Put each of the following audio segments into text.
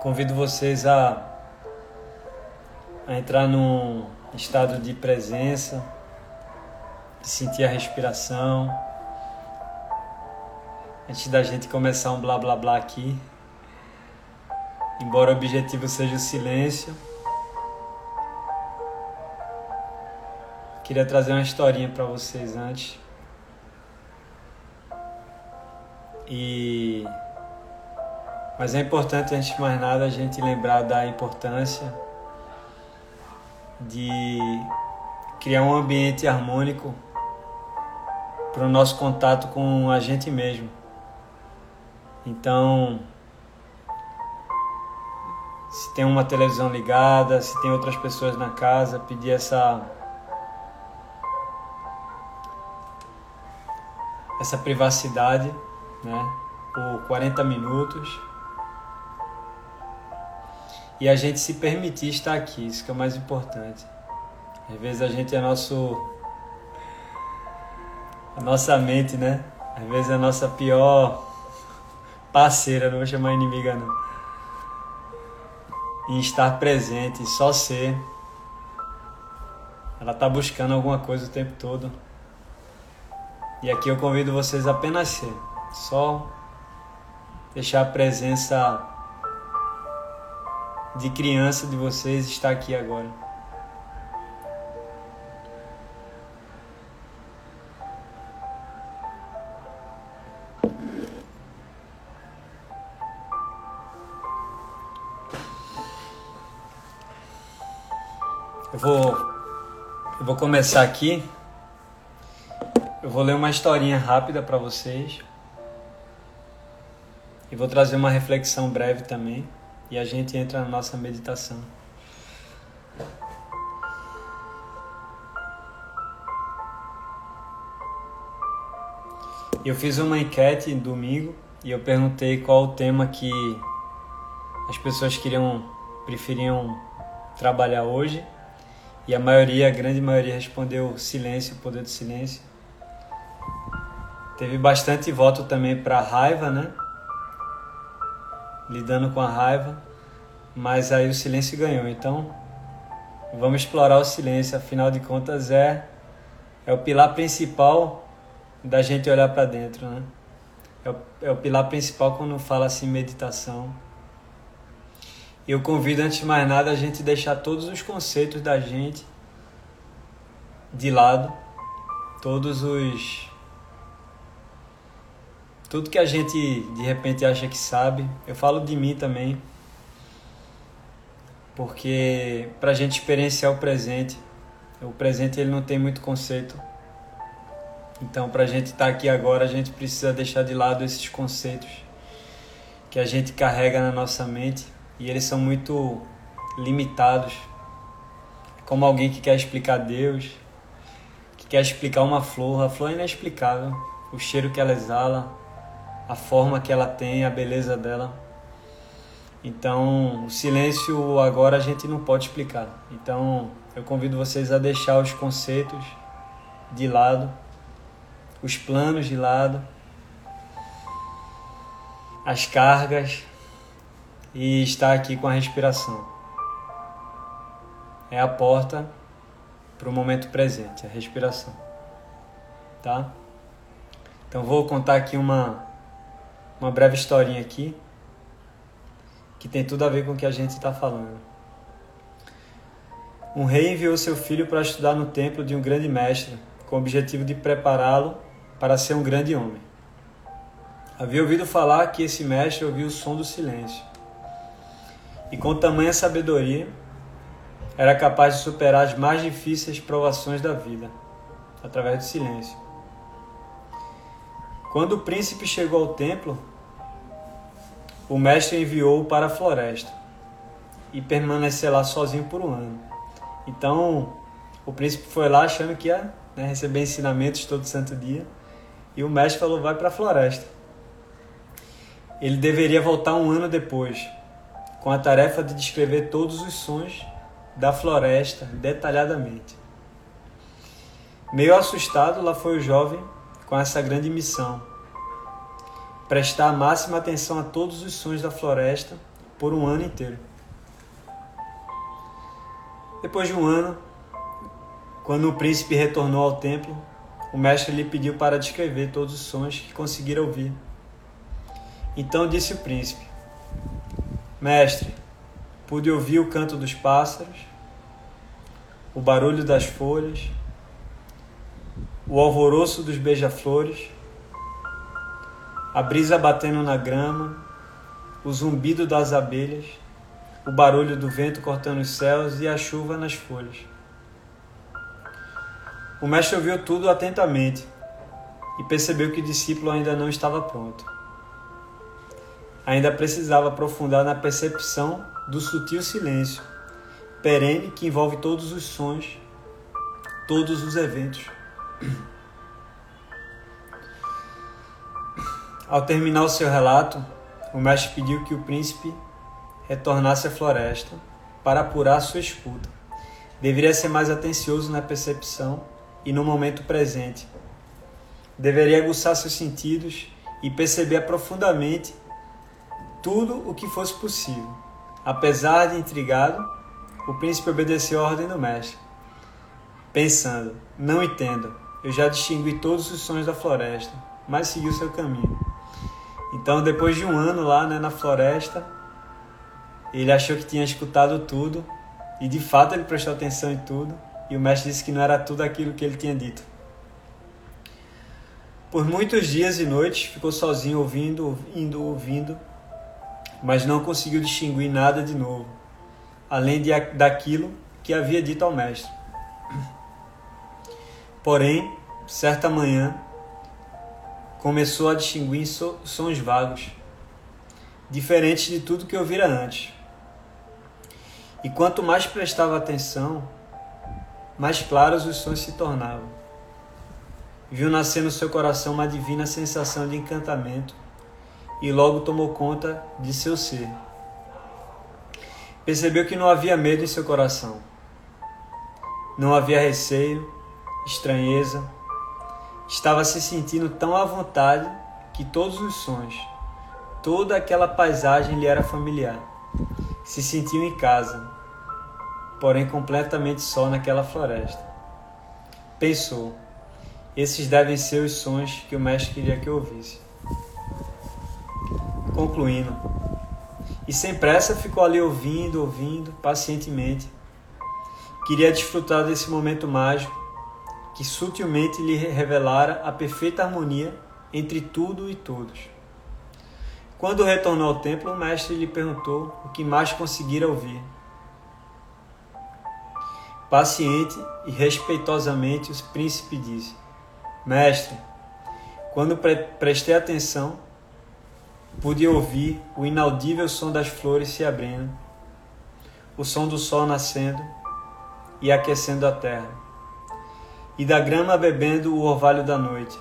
convido vocês a, a entrar num estado de presença, de sentir a respiração. Antes da gente começar um blá blá blá aqui, embora o objetivo seja o silêncio, queria trazer uma historinha para vocês antes. E mas é importante antes de mais nada a gente lembrar da importância de criar um ambiente harmônico para o nosso contato com a gente mesmo. Então, se tem uma televisão ligada, se tem outras pessoas na casa, pedir essa essa privacidade né, por 40 minutos. E a gente se permitir estar aqui, isso que é o mais importante. Às vezes a gente é nosso. A nossa mente, né? Às vezes é a nossa pior parceira, não vou chamar inimiga não. Em estar presente, só ser. Ela está buscando alguma coisa o tempo todo. E aqui eu convido vocês a apenas ser. Só deixar a presença de criança de vocês estar aqui agora. Eu vou, eu vou começar aqui. Eu vou ler uma historinha rápida para vocês. E vou trazer uma reflexão breve também. E a gente entra na nossa meditação. Eu fiz uma enquete domingo e eu perguntei qual o tema que as pessoas queriam preferiam trabalhar hoje. E a maioria, a grande maioria respondeu silêncio, o poder do silêncio. Teve bastante voto também para raiva, né? Lidando com a raiva, mas aí o silêncio ganhou. Então, vamos explorar o silêncio, afinal de contas é é o pilar principal da gente olhar para dentro, né? É o, é o pilar principal quando fala assim meditação. Eu convido antes de mais nada a gente deixar todos os conceitos da gente de lado, todos os tudo que a gente de repente acha que sabe, eu falo de mim também, porque para a gente experienciar o presente, o presente ele não tem muito conceito. Então, para a gente estar tá aqui agora, a gente precisa deixar de lado esses conceitos que a gente carrega na nossa mente e eles são muito limitados. Como alguém que quer explicar Deus, que quer explicar uma flor, a flor é inexplicável, o cheiro que ela exala, a forma que ela tem, a beleza dela. Então, o silêncio agora a gente não pode explicar. Então, eu convido vocês a deixar os conceitos de lado, os planos de lado, as cargas e estar aqui com a respiração. É a porta para o momento presente, a respiração. Tá? Então vou contar aqui uma uma breve historinha aqui que tem tudo a ver com o que a gente está falando. Um rei enviou seu filho para estudar no templo de um grande mestre, com o objetivo de prepará-lo para ser um grande homem. Havia ouvido falar que esse mestre ouvia o som do silêncio. E com tamanha sabedoria, era capaz de superar as mais difíceis provações da vida, através do silêncio. Quando o príncipe chegou ao templo, o mestre enviou-o para a floresta e permaneceu lá sozinho por um ano. Então, o príncipe foi lá achando que ia né, receber ensinamentos todo santo dia, e o mestre falou: vai para a floresta. Ele deveria voltar um ano depois, com a tarefa de descrever todos os sons da floresta detalhadamente. Meio assustado, lá foi o jovem com essa grande missão: prestar a máxima atenção a todos os sons da floresta por um ano inteiro. Depois de um ano, quando o príncipe retornou ao templo, o mestre lhe pediu para descrever todos os sons que conseguira ouvir. Então disse o príncipe: Mestre, pude ouvir o canto dos pássaros, o barulho das folhas, o alvoroço dos beija-flores, a brisa batendo na grama, o zumbido das abelhas, o barulho do vento cortando os céus e a chuva nas folhas. O mestre ouviu tudo atentamente e percebeu que o discípulo ainda não estava pronto. Ainda precisava aprofundar na percepção do sutil silêncio perene que envolve todos os sons, todos os eventos. Ao terminar o seu relato, o mestre pediu que o príncipe retornasse à floresta para apurar sua escuta. Deveria ser mais atencioso na percepção e no momento presente. Deveria aguçar seus sentidos e perceber profundamente tudo o que fosse possível. Apesar de intrigado, o príncipe obedeceu a ordem do mestre, pensando: Não entendo, eu já distingui todos os sons da floresta, mas seguiu seu caminho. Então, depois de um ano lá né, na floresta, ele achou que tinha escutado tudo e de fato ele prestou atenção em tudo. E o mestre disse que não era tudo aquilo que ele tinha dito. Por muitos dias e noites ficou sozinho ouvindo, ouvindo, ouvindo, mas não conseguiu distinguir nada de novo, além de, daquilo que havia dito ao mestre. Porém, certa manhã, começou a distinguir sons vagos, diferentes de tudo que ouvira antes. E quanto mais prestava atenção, mais claros os sons se tornavam. Viu nascer no seu coração uma divina sensação de encantamento e logo tomou conta de seu ser. Percebeu que não havia medo em seu coração. Não havia receio, estranheza, Estava se sentindo tão à vontade que todos os sons, toda aquela paisagem lhe era familiar. Se sentiu em casa, porém completamente só naquela floresta. Pensou: esses devem ser os sons que o mestre queria que eu ouvisse. Concluindo, e sem pressa ficou ali ouvindo, ouvindo, pacientemente. Queria desfrutar desse momento mágico que sutilmente lhe revelara a perfeita harmonia entre tudo e todos. Quando retornou ao templo, o mestre lhe perguntou o que mais conseguira ouvir. Paciente e respeitosamente, o príncipe disse: Mestre, quando pre prestei atenção, pude ouvir o inaudível som das flores se abrindo, o som do sol nascendo e aquecendo a terra e da grama bebendo o orvalho da noite.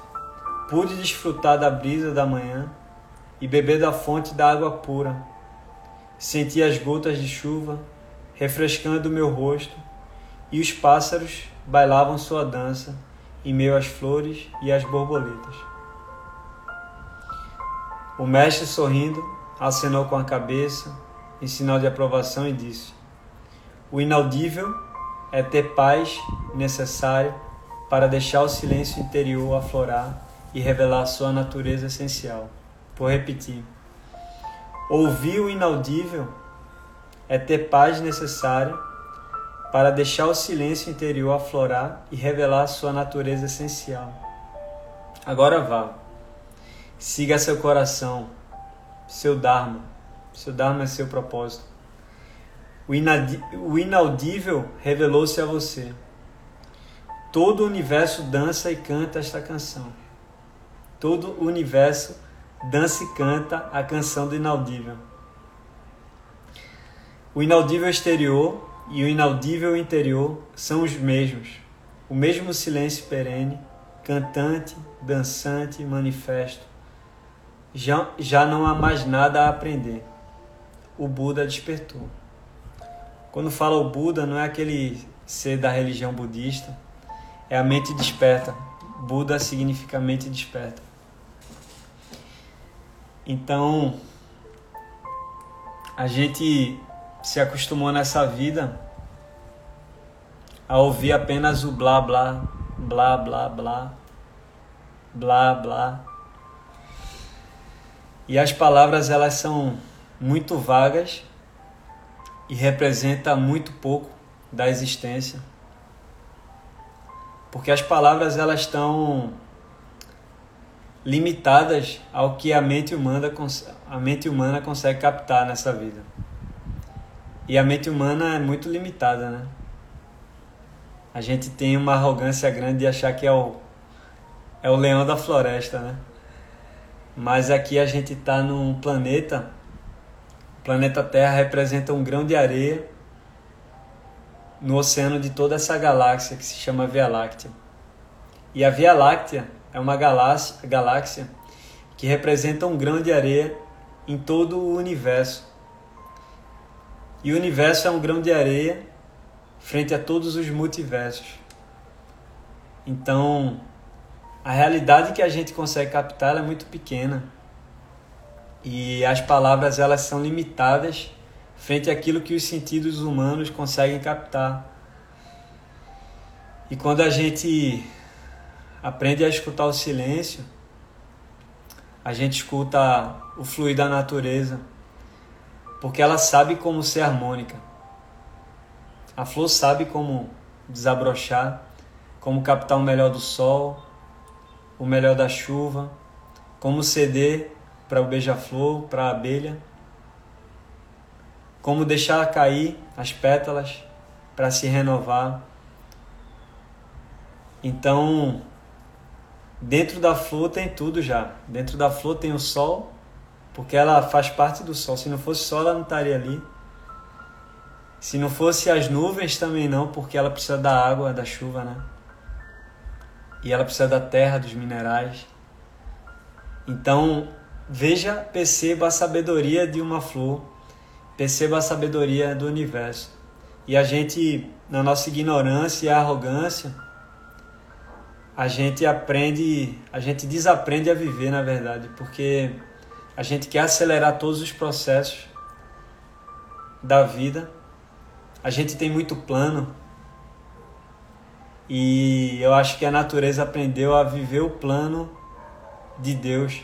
Pude desfrutar da brisa da manhã e beber da fonte da água pura. Senti as gotas de chuva refrescando meu rosto e os pássaros bailavam sua dança em meio às flores e às borboletas. O mestre, sorrindo, acenou com a cabeça em sinal de aprovação e disse: O inaudível é ter paz necessária para deixar o silêncio interior aflorar e revelar sua natureza essencial. Vou repetir. Ouvir o inaudível é ter paz necessária para deixar o silêncio interior aflorar e revelar sua natureza essencial. Agora vá. Siga seu coração, seu Dharma. Seu Dharma é seu propósito. O inaudível revelou-se a você. Todo o universo dança e canta esta canção. Todo o universo dança e canta a canção do inaudível. O inaudível exterior e o inaudível interior são os mesmos. O mesmo silêncio perene, cantante, dançante, manifesto. Já, já não há mais nada a aprender. O Buda despertou. Quando fala o Buda, não é aquele ser da religião budista é a mente desperta. Buda significa mente desperta. Então, a gente se acostumou nessa vida a ouvir apenas o blá blá, blá blá blá, blá blá. E as palavras elas são muito vagas e representam muito pouco da existência. Porque as palavras elas estão limitadas ao que a mente humana a mente humana consegue captar nessa vida. E a mente humana é muito limitada, né? A gente tem uma arrogância grande de achar que é o é o leão da floresta, né? Mas aqui a gente está num planeta, o planeta Terra representa um grão de areia no oceano de toda essa galáxia que se chama Via Láctea. E a Via Láctea é uma galáxia, galáxia que representa um grão de areia em todo o universo. E o universo é um grão de areia frente a todos os multiversos. Então, a realidade que a gente consegue captar é muito pequena. E as palavras elas são limitadas frente àquilo que os sentidos humanos conseguem captar. E quando a gente aprende a escutar o silêncio, a gente escuta o fluir da natureza, porque ela sabe como ser harmônica. A flor sabe como desabrochar, como captar o melhor do sol, o melhor da chuva, como ceder para o beija-flor, para a abelha, como deixar cair as pétalas para se renovar. Então, Dentro da flor tem tudo já. Dentro da flor tem o sol, porque ela faz parte do sol. Se não fosse sol, ela não estaria ali. Se não fosse as nuvens, também não, porque ela precisa da água, da chuva, né? E ela precisa da terra, dos minerais. Então, veja, perceba a sabedoria de uma flor, perceba a sabedoria do universo. E a gente, na nossa ignorância e arrogância, a gente aprende, a gente desaprende a viver, na verdade, porque a gente quer acelerar todos os processos da vida. A gente tem muito plano. E eu acho que a natureza aprendeu a viver o plano de Deus.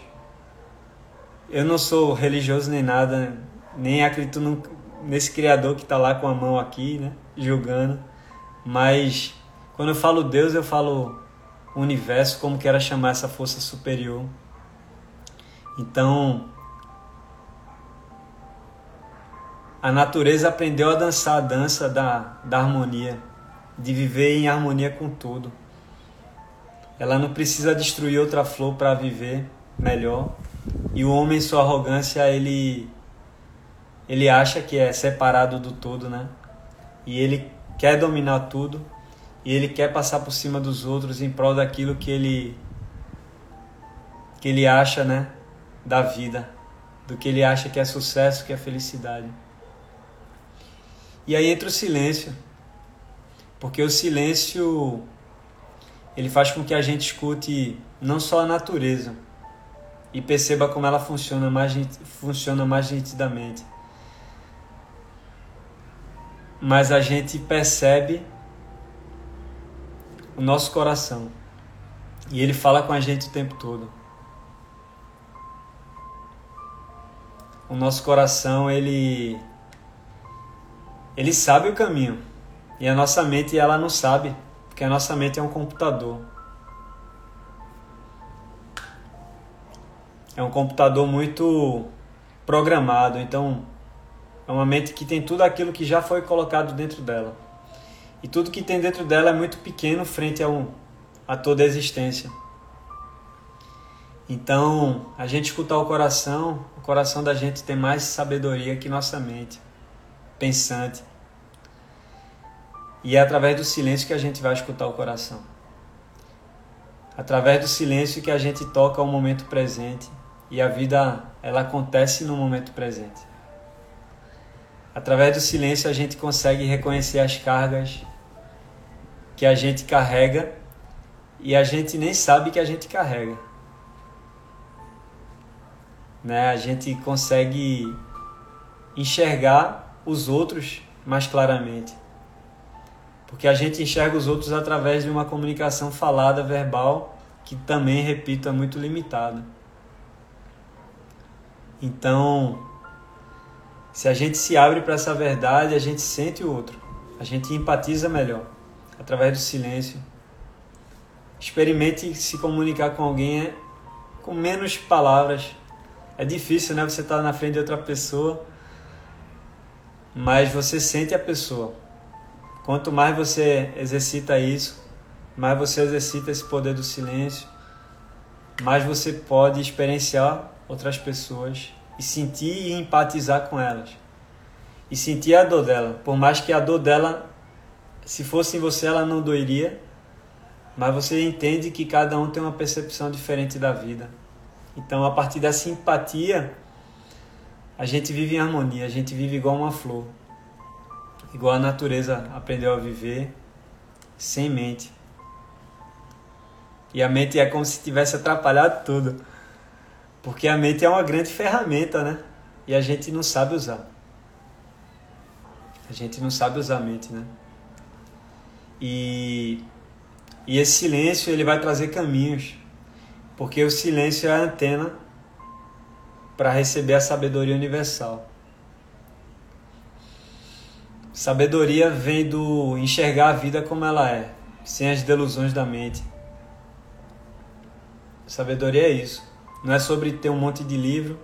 Eu não sou religioso nem nada, nem acredito no, nesse Criador que está lá com a mão aqui, né, julgando. Mas quando eu falo Deus, eu falo universo, como queira chamar essa força superior. Então, a natureza aprendeu a dançar a dança da, da harmonia, de viver em harmonia com tudo. Ela não precisa destruir outra flor para viver melhor. E o homem, em sua arrogância, ele ele acha que é separado do todo, né? E ele quer dominar tudo e ele quer passar por cima dos outros em prol daquilo que ele que ele acha, né, da vida, do que ele acha que é sucesso, que é felicidade. E aí entra o silêncio. Porque o silêncio ele faz com que a gente escute não só a natureza e perceba como ela funciona mais funciona mais nitidamente. Mas a gente percebe o nosso coração. E Ele fala com a gente o tempo todo. O nosso coração, ele ele sabe o caminho. E a nossa mente ela não sabe, porque a nossa mente é um computador. É um computador muito programado, então é uma mente que tem tudo aquilo que já foi colocado dentro dela. E tudo que tem dentro dela é muito pequeno frente a, um, a toda a existência. Então, a gente escutar o coração, o coração da gente tem mais sabedoria que nossa mente pensante. E é através do silêncio que a gente vai escutar o coração. Através do silêncio que a gente toca o momento presente e a vida ela acontece no momento presente. Através do silêncio a gente consegue reconhecer as cargas que a gente carrega e a gente nem sabe que a gente carrega. Né? A gente consegue enxergar os outros mais claramente. Porque a gente enxerga os outros através de uma comunicação falada, verbal, que também, repito, é muito limitada. Então, se a gente se abre para essa verdade, a gente sente o outro, a gente empatiza melhor através do silêncio. Experimente se comunicar com alguém com menos palavras. É difícil, né? Você estar tá na frente de outra pessoa, mas você sente a pessoa. Quanto mais você exercita isso, mais você exercita esse poder do silêncio, mais você pode experienciar outras pessoas e sentir e empatizar com elas. E sentir a dor dela. Por mais que a dor dela, se fosse em você, ela não doeria, mas você entende que cada um tem uma percepção diferente da vida. Então, a partir dessa empatia, a gente vive em harmonia, a gente vive igual uma flor igual a natureza aprendeu a viver, sem mente. E a mente é como se tivesse atrapalhado tudo. Porque a mente é uma grande ferramenta, né? E a gente não sabe usar. A gente não sabe usar a mente, né? E, e esse silêncio ele vai trazer caminhos. Porque o silêncio é a antena para receber a sabedoria universal. Sabedoria vem do enxergar a vida como ela é, sem as delusões da mente. Sabedoria é isso. Não é sobre ter um monte de livro,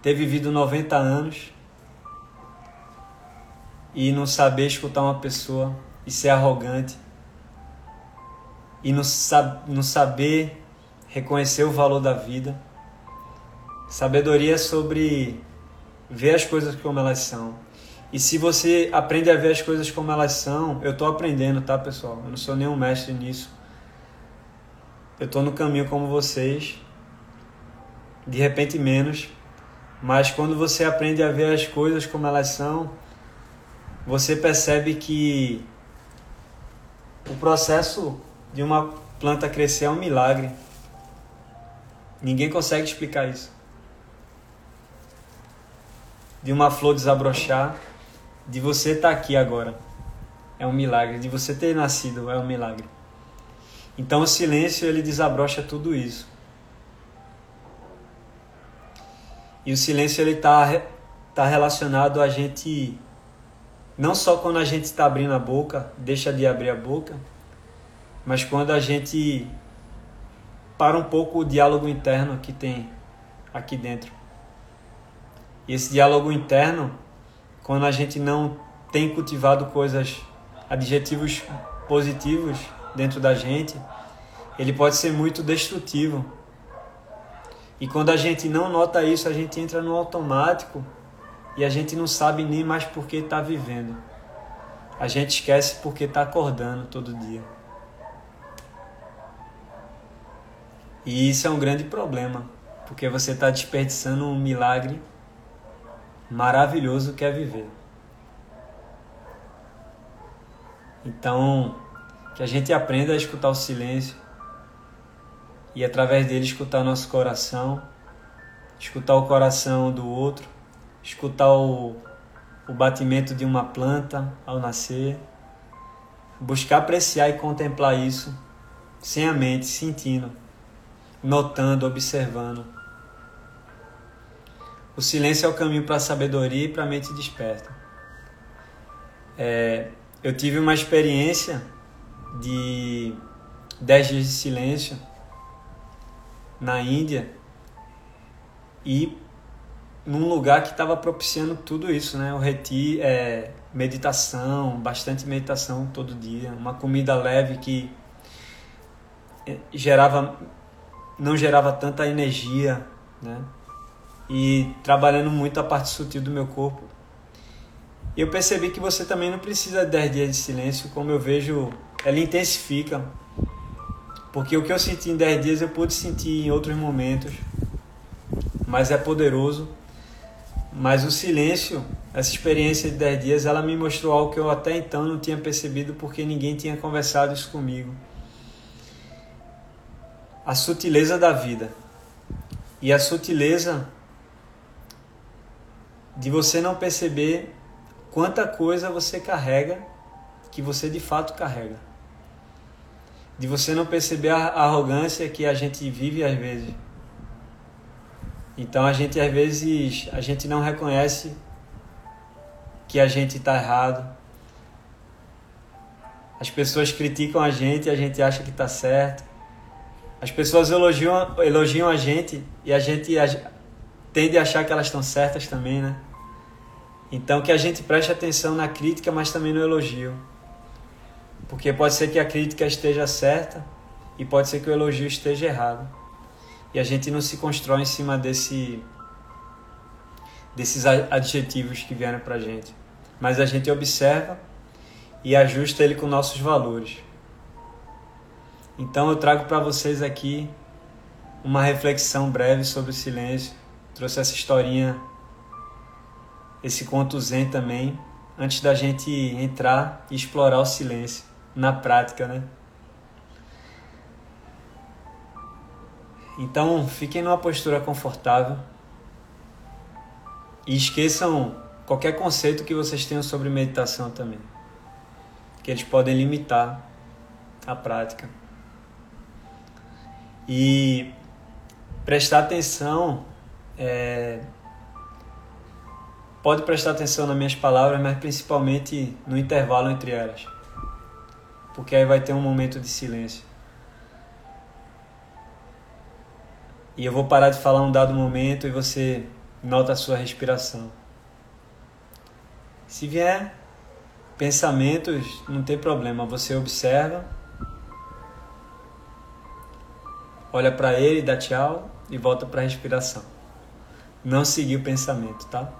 ter vivido 90 anos e não saber escutar uma pessoa e ser arrogante e não, sab não saber reconhecer o valor da vida. Sabedoria é sobre ver as coisas como elas são e se você aprende a ver as coisas como elas são, eu estou aprendendo, tá, pessoal? Eu não sou nenhum mestre nisso. Eu estou no caminho como vocês, de repente menos, mas quando você aprende a ver as coisas como elas são, você percebe que o processo de uma planta crescer é um milagre. Ninguém consegue explicar isso. De uma flor desabrochar de você estar tá aqui agora é um milagre, de você ter nascido é um milagre. Então o silêncio ele desabrocha tudo isso. E o silêncio ele está tá relacionado a gente não só quando a gente está abrindo a boca, deixa de abrir a boca, mas quando a gente para um pouco o diálogo interno que tem aqui dentro. E esse diálogo interno quando a gente não tem cultivado coisas, adjetivos positivos dentro da gente, ele pode ser muito destrutivo. E quando a gente não nota isso, a gente entra no automático e a gente não sabe nem mais por que está vivendo. A gente esquece porque está acordando todo dia. E isso é um grande problema, porque você está desperdiçando um milagre maravilhoso que é viver. Então, que a gente aprenda a escutar o silêncio e através dele escutar nosso coração, escutar o coração do outro, escutar o, o batimento de uma planta ao nascer, buscar apreciar e contemplar isso sem a mente, sentindo, notando, observando. O silêncio é o caminho para a sabedoria e para a mente desperta. É, eu tive uma experiência de 10 dias de silêncio na Índia e num lugar que estava propiciando tudo isso, né? O reti, é, meditação, bastante meditação todo dia, uma comida leve que é, gerava não gerava tanta energia, né? e trabalhando muito a parte sutil do meu corpo. E eu percebi que você também não precisa de 10 dias de silêncio, como eu vejo, ela intensifica. Porque o que eu senti em 10 dias eu pude sentir em outros momentos, mas é poderoso. Mas o silêncio, essa experiência de 10 dias, ela me mostrou algo que eu até então não tinha percebido porque ninguém tinha conversado isso comigo. A sutileza da vida. E a sutileza de você não perceber quanta coisa você carrega que você de fato carrega. De você não perceber a arrogância que a gente vive às vezes. Então a gente às vezes a gente não reconhece que a gente está errado. As pessoas criticam a gente e a gente acha que está certo. As pessoas elogiam, elogiam a gente e a gente tende a achar que elas estão certas também, né? Então que a gente preste atenção na crítica, mas também no elogio. Porque pode ser que a crítica esteja certa e pode ser que o elogio esteja errado. E a gente não se constrói em cima desse desses adjetivos que vieram pra gente. Mas a gente observa e ajusta ele com nossos valores. Então eu trago para vocês aqui uma reflexão breve sobre o silêncio. Trouxe essa historinha esse conto zen também, antes da gente entrar e explorar o silêncio na prática, né? Então, fiquem numa postura confortável e esqueçam qualquer conceito que vocês tenham sobre meditação também, que eles podem limitar a prática. E prestar atenção é, Pode prestar atenção nas minhas palavras, mas principalmente no intervalo entre elas. Porque aí vai ter um momento de silêncio. E eu vou parar de falar um dado momento e você nota a sua respiração. Se vier pensamentos, não tem problema, você observa, olha para ele, dá tchau e volta para a respiração. Não seguir o pensamento, tá?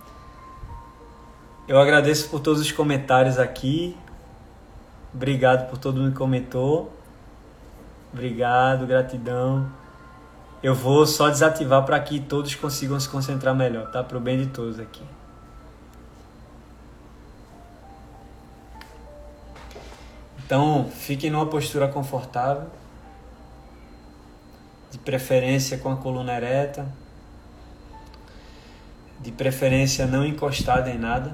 Eu agradeço por todos os comentários aqui. Obrigado por todo mundo que comentou. Obrigado, gratidão. Eu vou só desativar para que todos consigam se concentrar melhor, tá? Para o bem de todos aqui. Então, fiquem numa postura confortável, de preferência com a coluna ereta de preferência não encostada em nada.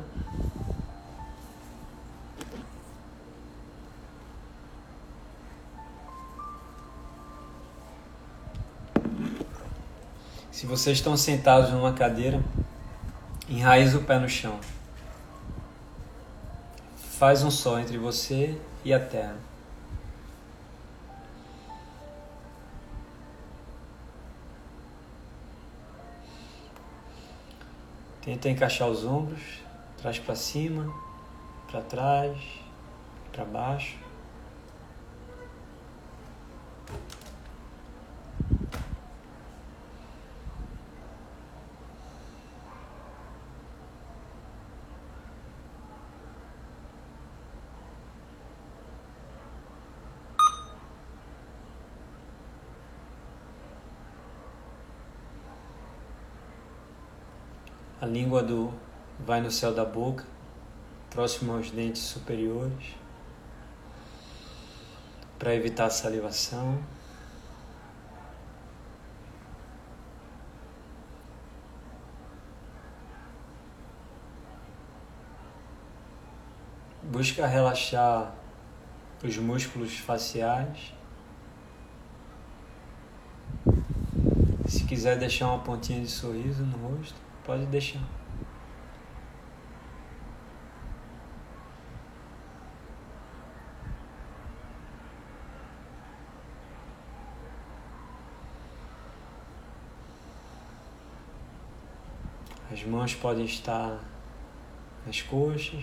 Se vocês estão sentados numa cadeira, enraize o pé no chão. Faz um só entre você e a terra. Tenta encaixar os ombros, trás para cima, para trás, para baixo. Língua do vai no céu da boca, próximo aos dentes superiores, para evitar a salivação. Busca relaxar os músculos faciais. Se quiser deixar uma pontinha de sorriso no rosto. Pode deixar. As mãos podem estar nas coxas.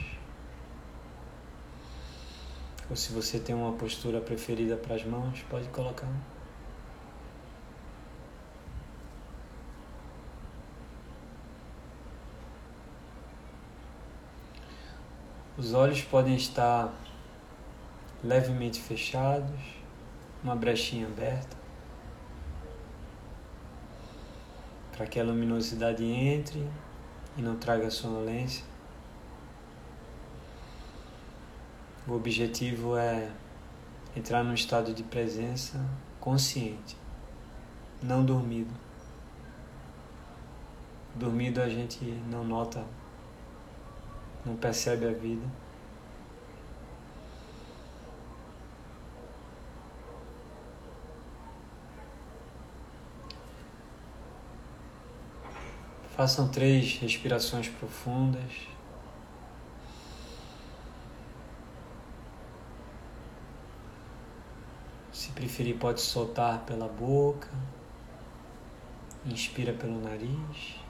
Ou se você tem uma postura preferida para as mãos, pode colocar. Os olhos podem estar levemente fechados, uma brechinha aberta, para que a luminosidade entre e não traga sonolência. O objetivo é entrar num estado de presença consciente, não dormido. Dormido a gente não nota não percebe a vida. Façam três respirações profundas. Se preferir, pode soltar pela boca. Inspira pelo nariz.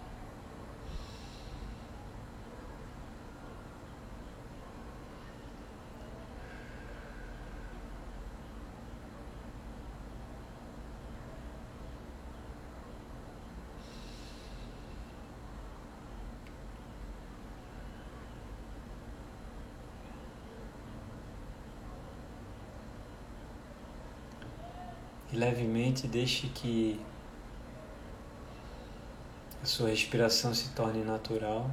E levemente deixe que a sua respiração se torne natural.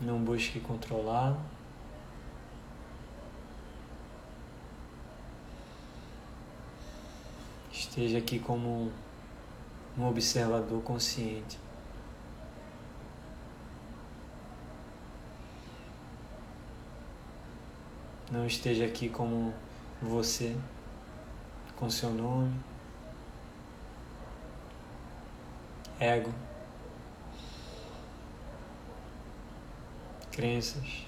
Não busque controlá-la. Esteja aqui como um observador consciente. Não esteja aqui como você, com seu nome, ego, crenças.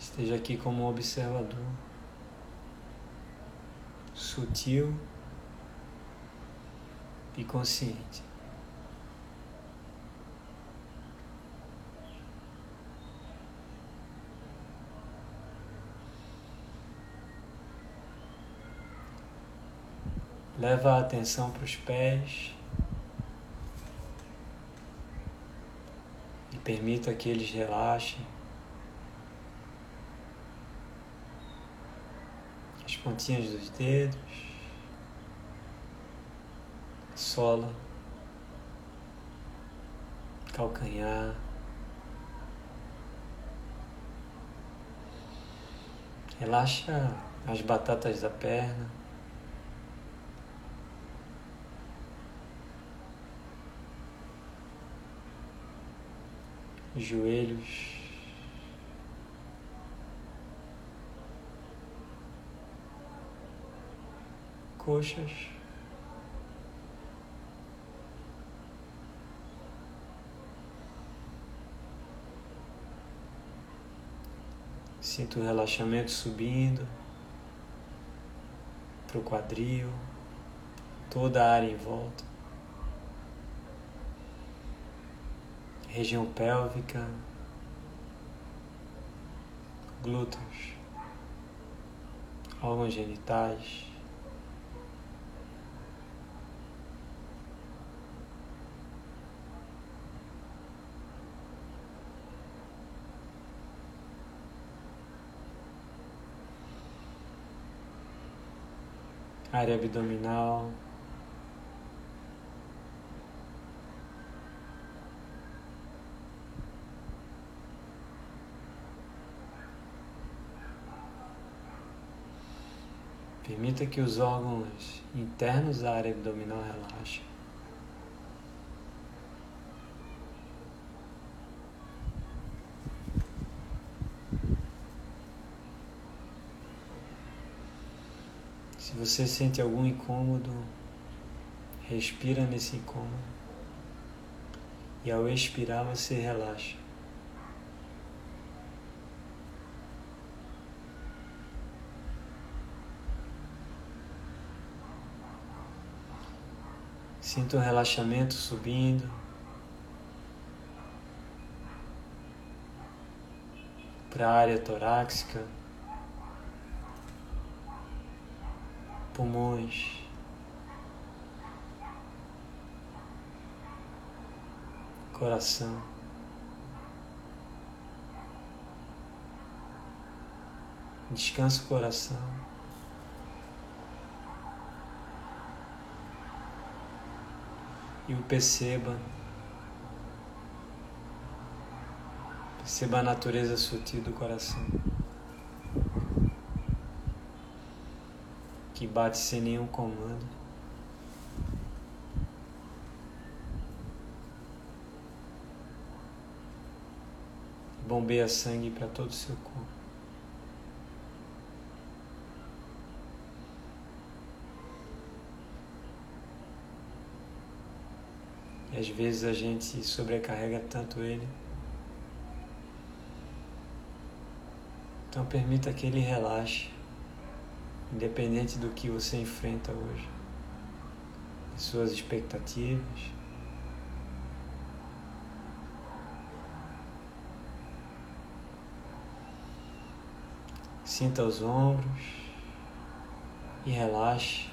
Esteja aqui como um observador, sutil e consciente. Leva a atenção para os pés e permita que eles relaxem. As pontinhas dos dedos, sola, calcanhar. Relaxa as batatas da perna. Joelhos. Coxas. Sinto o relaxamento subindo para o quadril, toda a área em volta. Região pélvica, glúteos, órgãos genitais. área abdominal, Permita que os órgãos internos da área abdominal relaxem. Se você sente algum incômodo, respira nesse incômodo e ao expirar você relaxa. Sinta o relaxamento subindo. Para a área torácica, pulmões, coração. Descansa o coração. E o perceba. Perceba a natureza sutil do coração. que bate sem nenhum comando. Bombeia sangue para todo o seu corpo. E às vezes a gente sobrecarrega tanto ele. Então permita que ele relaxe, independente do que você enfrenta hoje, de suas expectativas. Sinta os ombros e relaxe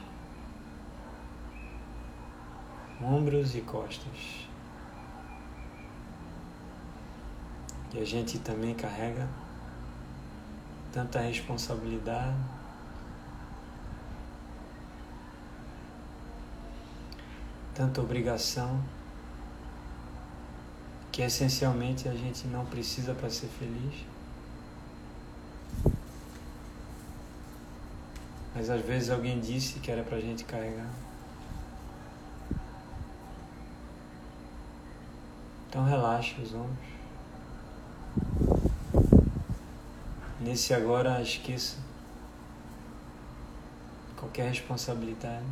ombros e costas. E a gente também carrega tanta responsabilidade. Tanta obrigação que essencialmente a gente não precisa para ser feliz. Mas às vezes alguém disse que era para a gente carregar. Então relaxe os ombros. Nesse agora esqueça qualquer responsabilidade.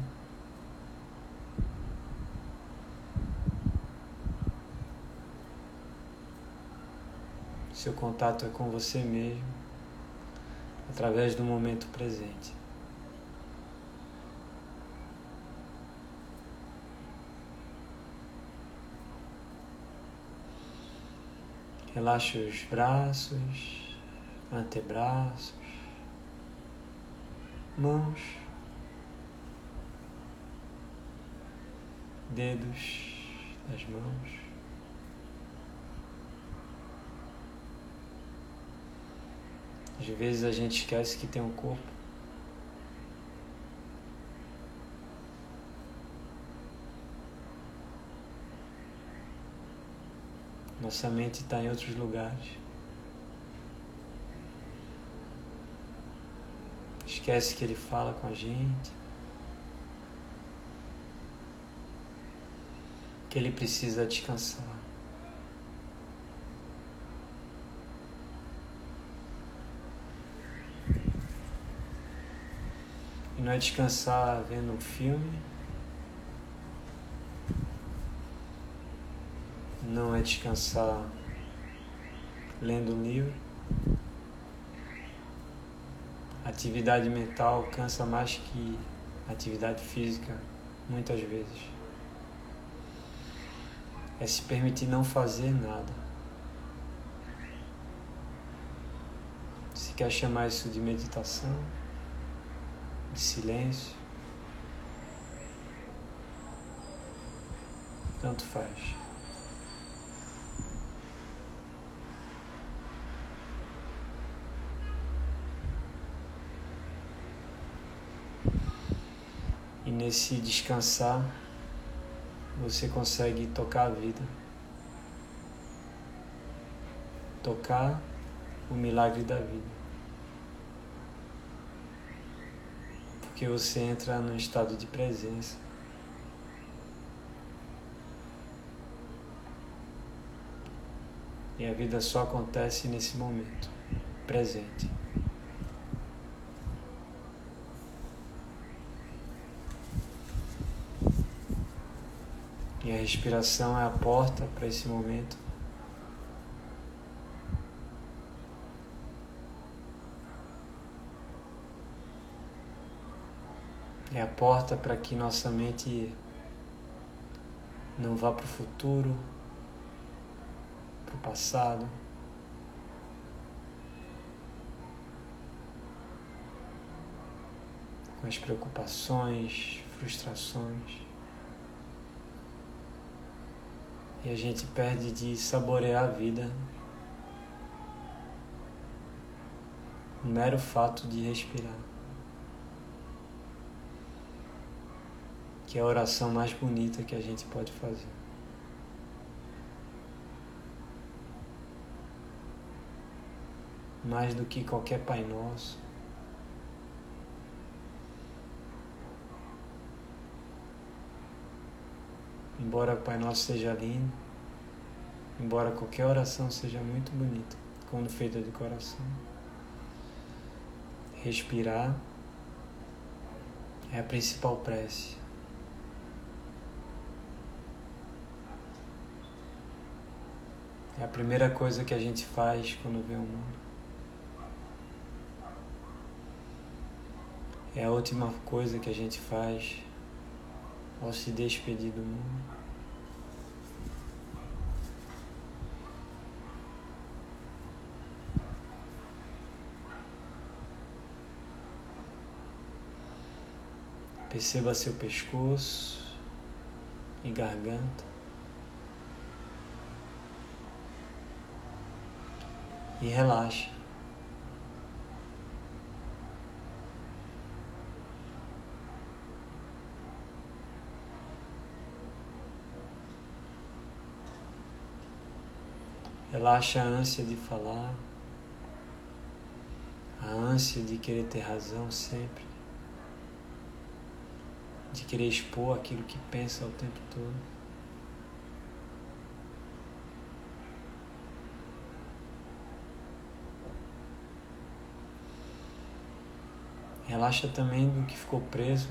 Seu contato é com você mesmo, através do momento presente. Relaxe os braços antebraços, mãos, dedos das mãos. Às vezes a gente esquece que tem um corpo. Nossa mente está em outros lugares. Esquece que Ele fala com a gente. Que Ele precisa descansar. E não é descansar vendo um filme. Não é descansar lendo um livro. atividade mental cansa mais que atividade física, muitas vezes. É se permitir não fazer nada. Se quer chamar isso de meditação, de silêncio, tanto faz. Nesse descansar, você consegue tocar a vida. Tocar o milagre da vida. Porque você entra num estado de presença. E a vida só acontece nesse momento presente. E a respiração é a porta para esse momento. É a porta para que nossa mente não vá para o futuro, para o passado. Com as preocupações, frustrações. E a gente perde de saborear a vida. O mero fato de respirar. Que é a oração mais bonita que a gente pode fazer. Mais do que qualquer Pai Nosso. Embora o Pai Nosso seja lindo, embora qualquer oração seja muito bonita, quando feita de coração, respirar é a principal prece. É a primeira coisa que a gente faz quando vê o mundo. É a última coisa que a gente faz ao se despedir do mundo. Perceba seu pescoço e garganta. E relaxe. Relaxa a ânsia de falar, a ânsia de querer ter razão sempre, de querer expor aquilo que pensa o tempo todo. Relaxa também do que ficou preso.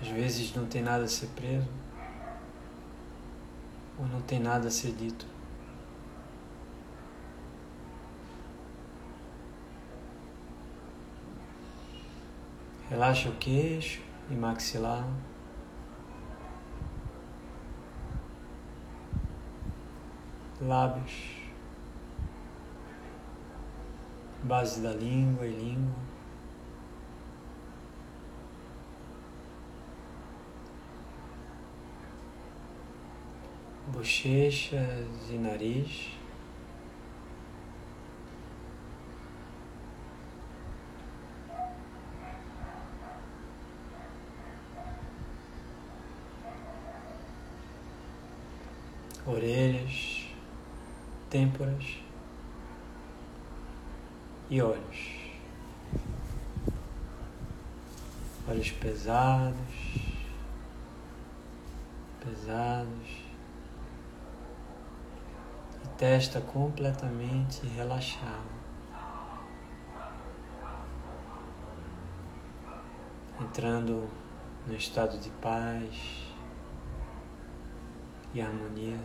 Às vezes não tem nada a ser preso ou não tem nada a ser dito. Relaxa o queixo e maxilar. Lábios. Base da língua e língua. bochechas e nariz. Orelhas, têmporas e olhos. Olhos pesados, pesados testa completamente relaxada. Entrando no estado de paz e harmonia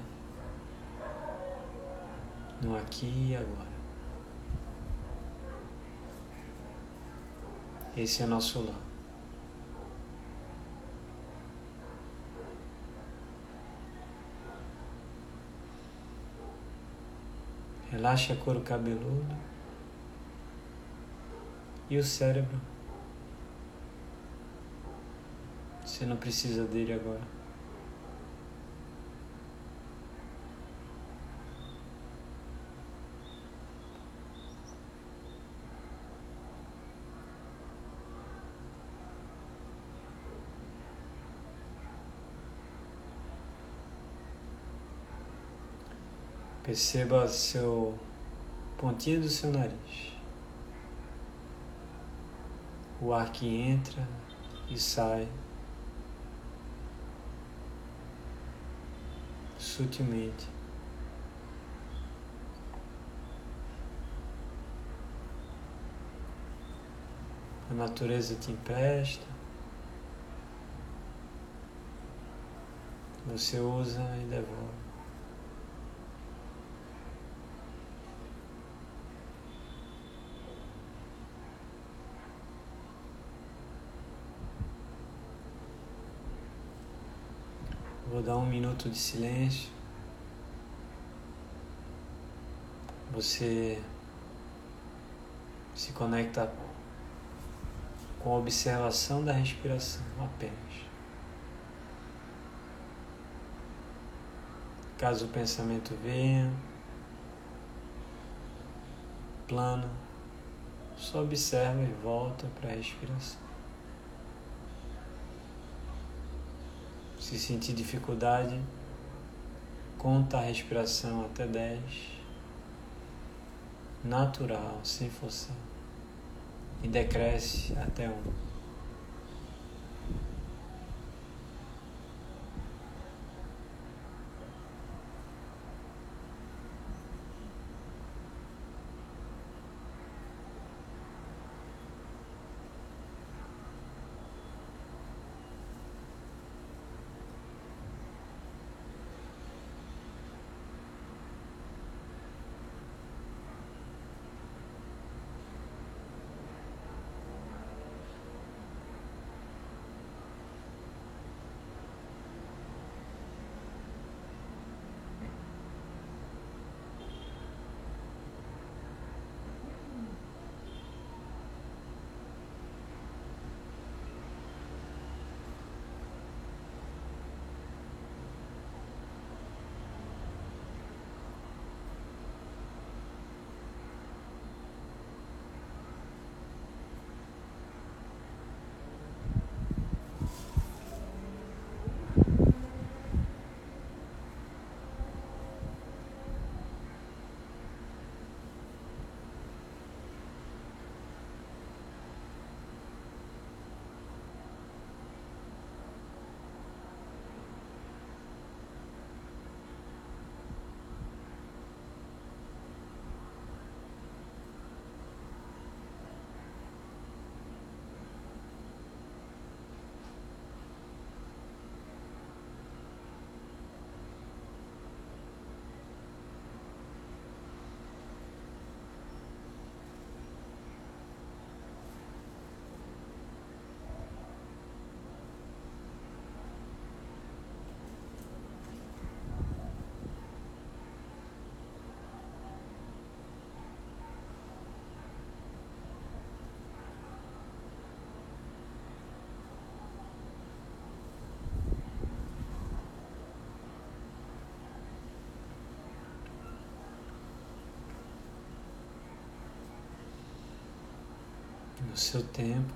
no aqui e agora. Esse é nosso lar. Relaxe a couro cabeludo e o cérebro. Você não precisa dele agora. Perceba seu pontinho do seu nariz. O ar que entra e sai sutilmente. A natureza te empresta. Você usa e devolve. Vou dar um minuto de silêncio. Você se conecta com a observação da respiração apenas. Caso o pensamento venha, plano, só observa e volta para a respiração. Se sentir dificuldade, conta a respiração até 10, natural, sem forçar, e decresce até 1. O seu tempo.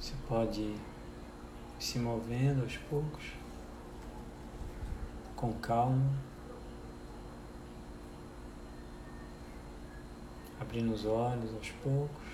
Você pode ir se movendo aos poucos, com calma, abrindo os olhos aos poucos.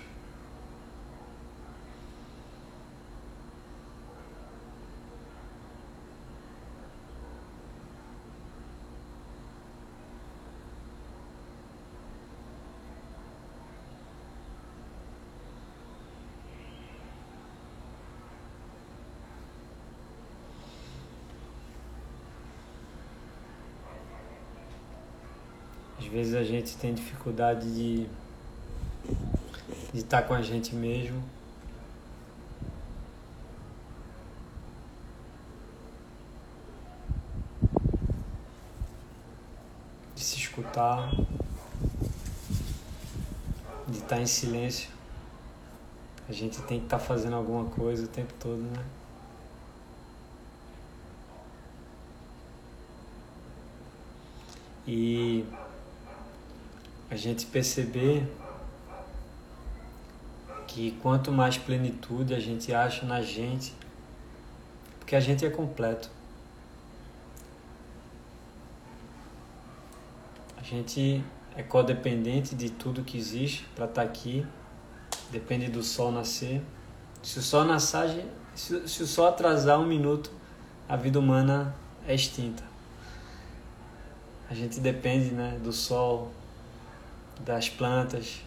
Às vezes a gente tem dificuldade de de estar com a gente mesmo. De se escutar, de estar em silêncio. A gente tem que estar fazendo alguma coisa o tempo todo, né? E a gente perceber que quanto mais plenitude a gente acha na gente, porque a gente é completo. A gente é codependente de tudo que existe para estar tá aqui, depende do sol nascer. Se o sol nascer, se, se o sol atrasar um minuto, a vida humana é extinta. A gente depende né, do sol, das plantas,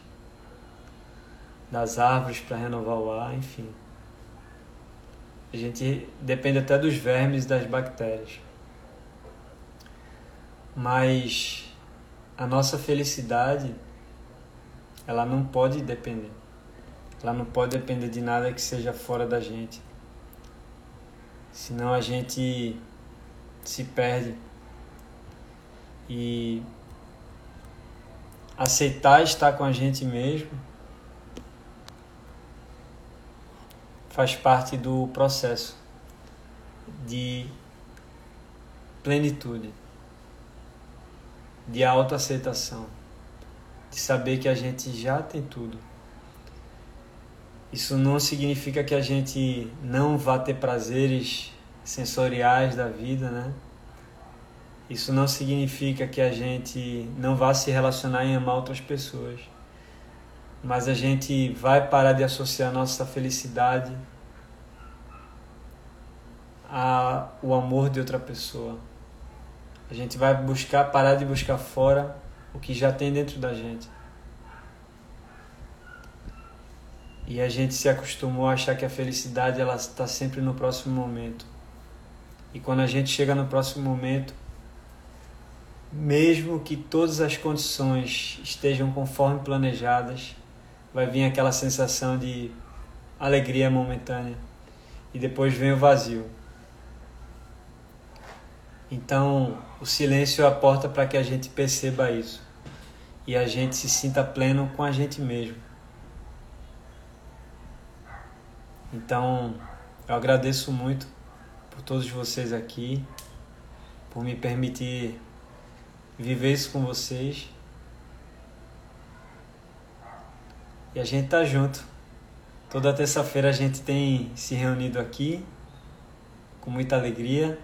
das árvores para renovar o ar, enfim. A gente depende até dos vermes e das bactérias. Mas a nossa felicidade, ela não pode depender. Ela não pode depender de nada que seja fora da gente. Senão a gente se perde. E aceitar estar com a gente mesmo faz parte do processo de plenitude, de autoaceitação, de saber que a gente já tem tudo. Isso não significa que a gente não vá ter prazeres sensoriais da vida, né? Isso não significa que a gente não vá se relacionar e amar outras pessoas. Mas a gente vai parar de associar nossa felicidade ao amor de outra pessoa. A gente vai buscar parar de buscar fora o que já tem dentro da gente. E a gente se acostumou a achar que a felicidade ela está sempre no próximo momento. E quando a gente chega no próximo momento, mesmo que todas as condições estejam conforme planejadas, vai vir aquela sensação de alegria momentânea e depois vem o vazio. Então, o silêncio é a porta para que a gente perceba isso e a gente se sinta pleno com a gente mesmo. Então, eu agradeço muito por todos vocês aqui, por me permitir viver isso com vocês. E a gente tá junto. Toda terça-feira a gente tem se reunido aqui com muita alegria,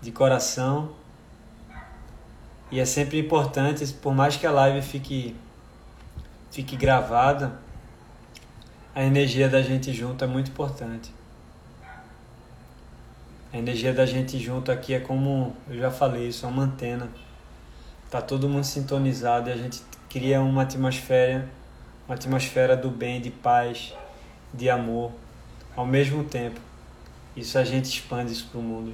de coração. E é sempre importante, por mais que a live fique fique gravada, a energia da gente junto é muito importante. A energia da gente junto aqui é como eu já falei, isso é uma antena. Tá todo mundo sintonizado e a gente cria uma atmosfera, uma atmosfera do bem, de paz, de amor, ao mesmo tempo. Isso a gente expande isso para o mundo.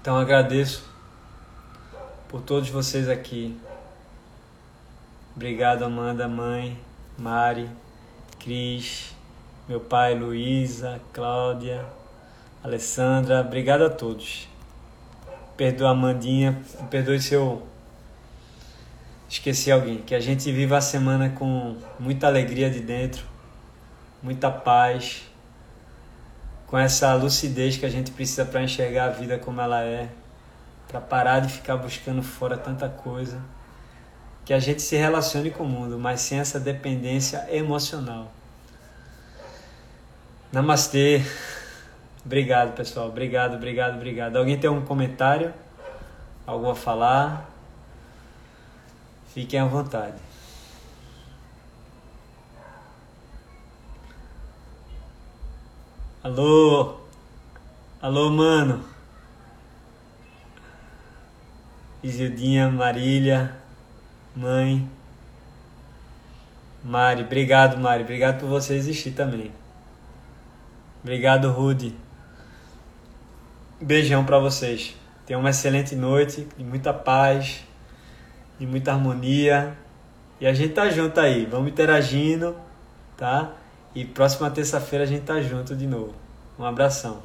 Então agradeço por todos vocês aqui. Obrigado Amanda, mãe, Mari, Cris, meu pai Luísa, Cláudia, Alessandra, obrigado a todos. Perdoa a Amandinha, perdoe se eu esqueci alguém. Que a gente viva a semana com muita alegria de dentro, muita paz, com essa lucidez que a gente precisa para enxergar a vida como ela é, para parar de ficar buscando fora tanta coisa. Que a gente se relacione com o mundo, mas sem essa dependência emocional. Namastê. Obrigado, pessoal. Obrigado, obrigado, obrigado. Alguém tem algum comentário? Algo a falar? Fiquem à vontade. Alô? Alô, mano? Isildinha, Marília, mãe. Mari, obrigado, Mari. Obrigado por você existir também. Obrigado, Rude. Beijão para vocês. Tenham uma excelente noite, de muita paz, de muita harmonia. E a gente tá junto aí, vamos interagindo, tá? E próxima terça-feira a gente tá junto de novo. Um abração.